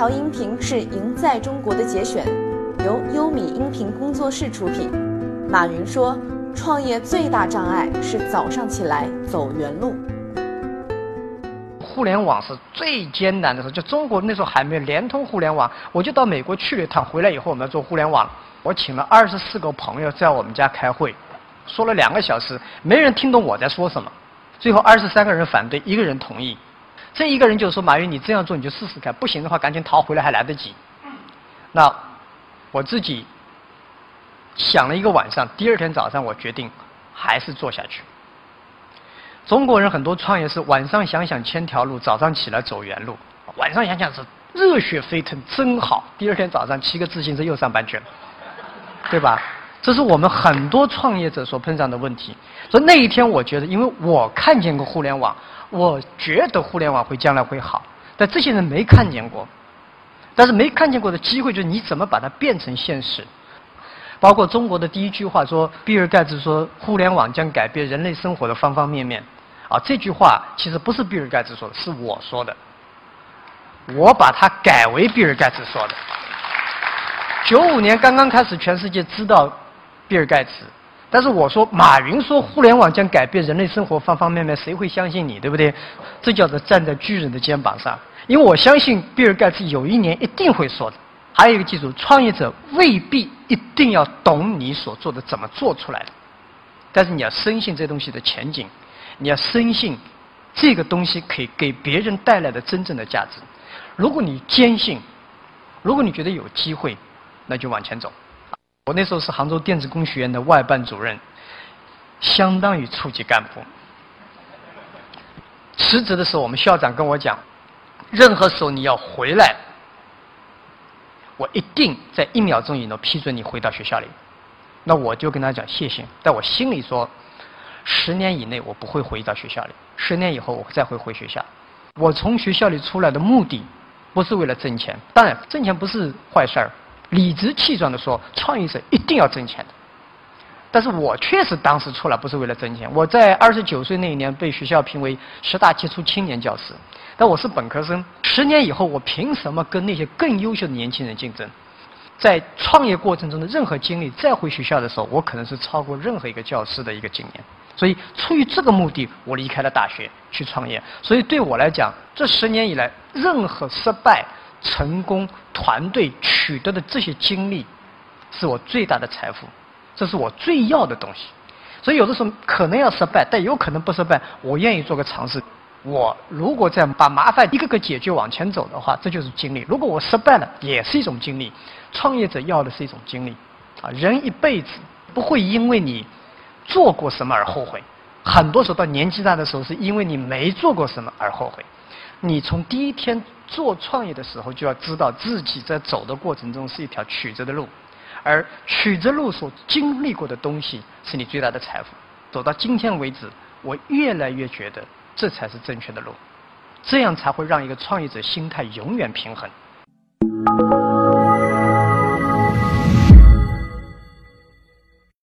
条音频是《赢在中国》的节选，由优米音频工作室出品。马云说：“创业最大障碍是早上起来走原路。”互联网是最艰难的时候，就中国那时候还没有联通互联网，我就到美国去了一趟，回来以后我们要做互联网，我请了二十四个朋友在我们家开会，说了两个小时，没人听懂我在说什么，最后二十三个人反对，一个人同意。这一个人就说：“马云，你这样做你就试试看，不行的话赶紧逃回来还来得及。”那我自己想了一个晚上，第二天早上我决定还是做下去。中国人很多创业是晚上想想千条路，早上起来走原路。晚上想想是热血沸腾，真好。第二天早上骑个自行车又上班去了，对吧？这是我们很多创业者所碰上的问题。所以那一天，我觉得，因为我看见过互联网。我觉得互联网会将来会好，但这些人没看见过。但是没看见过的机会，就是你怎么把它变成现实。包括中国的第一句话说，比尔盖茨说，互联网将改变人类生活的方方面面。啊，这句话其实不是比尔盖茨说的，是我说的。我把它改为比尔盖茨说的。九五年刚刚开始，全世界知道比尔盖茨。但是我说，马云说互联网将改变人类生活方方面面，谁会相信你，对不对？这叫做站在巨人的肩膀上。因为我相信比尔盖茨有一年一定会说的。还有一个记住，创业者未必一定要懂你所做的怎么做出来的，但是你要深信这东西的前景，你要深信这个东西可以给别人带来的真正的价值。如果你坚信，如果你觉得有机会，那就往前走。我那时候是杭州电子工学院的外办主任，相当于处级干部。辞职的时候，我们校长跟我讲，任何时候你要回来，我一定在一秒钟以内批准你回到学校里。那我就跟他讲谢谢，但我心里说，十年以内我不会回到学校里，十年以后我再会回学校。我从学校里出来的目的，不是为了挣钱，当然挣钱不是坏事儿。理直气壮的说，创业者一定要挣钱的。但是我确实当时出来不是为了挣钱。我在二十九岁那一年被学校评为十大杰出青年教师，但我是本科生。十年以后，我凭什么跟那些更优秀的年轻人竞争？在创业过程中的任何经历，再回学校的时候，我可能是超过任何一个教师的一个经验。所以，出于这个目的，我离开了大学去创业。所以，对我来讲，这十年以来，任何失败。成功团队取得的这些经历，是我最大的财富，这是我最要的东西。所以有的时候可能要失败，但有可能不失败，我愿意做个尝试。我如果在把麻烦一个个解决往前走的话，这就是经历。如果我失败了，也是一种经历。创业者要的是一种经历。啊，人一辈子不会因为你做过什么而后悔，很多时候到年纪大的时候，是因为你没做过什么而后悔。你从第一天做创业的时候，就要知道自己在走的过程中是一条曲折的路，而曲折路所经历过的东西是你最大的财富。走到今天为止，我越来越觉得这才是正确的路，这样才会让一个创业者心态永远平衡。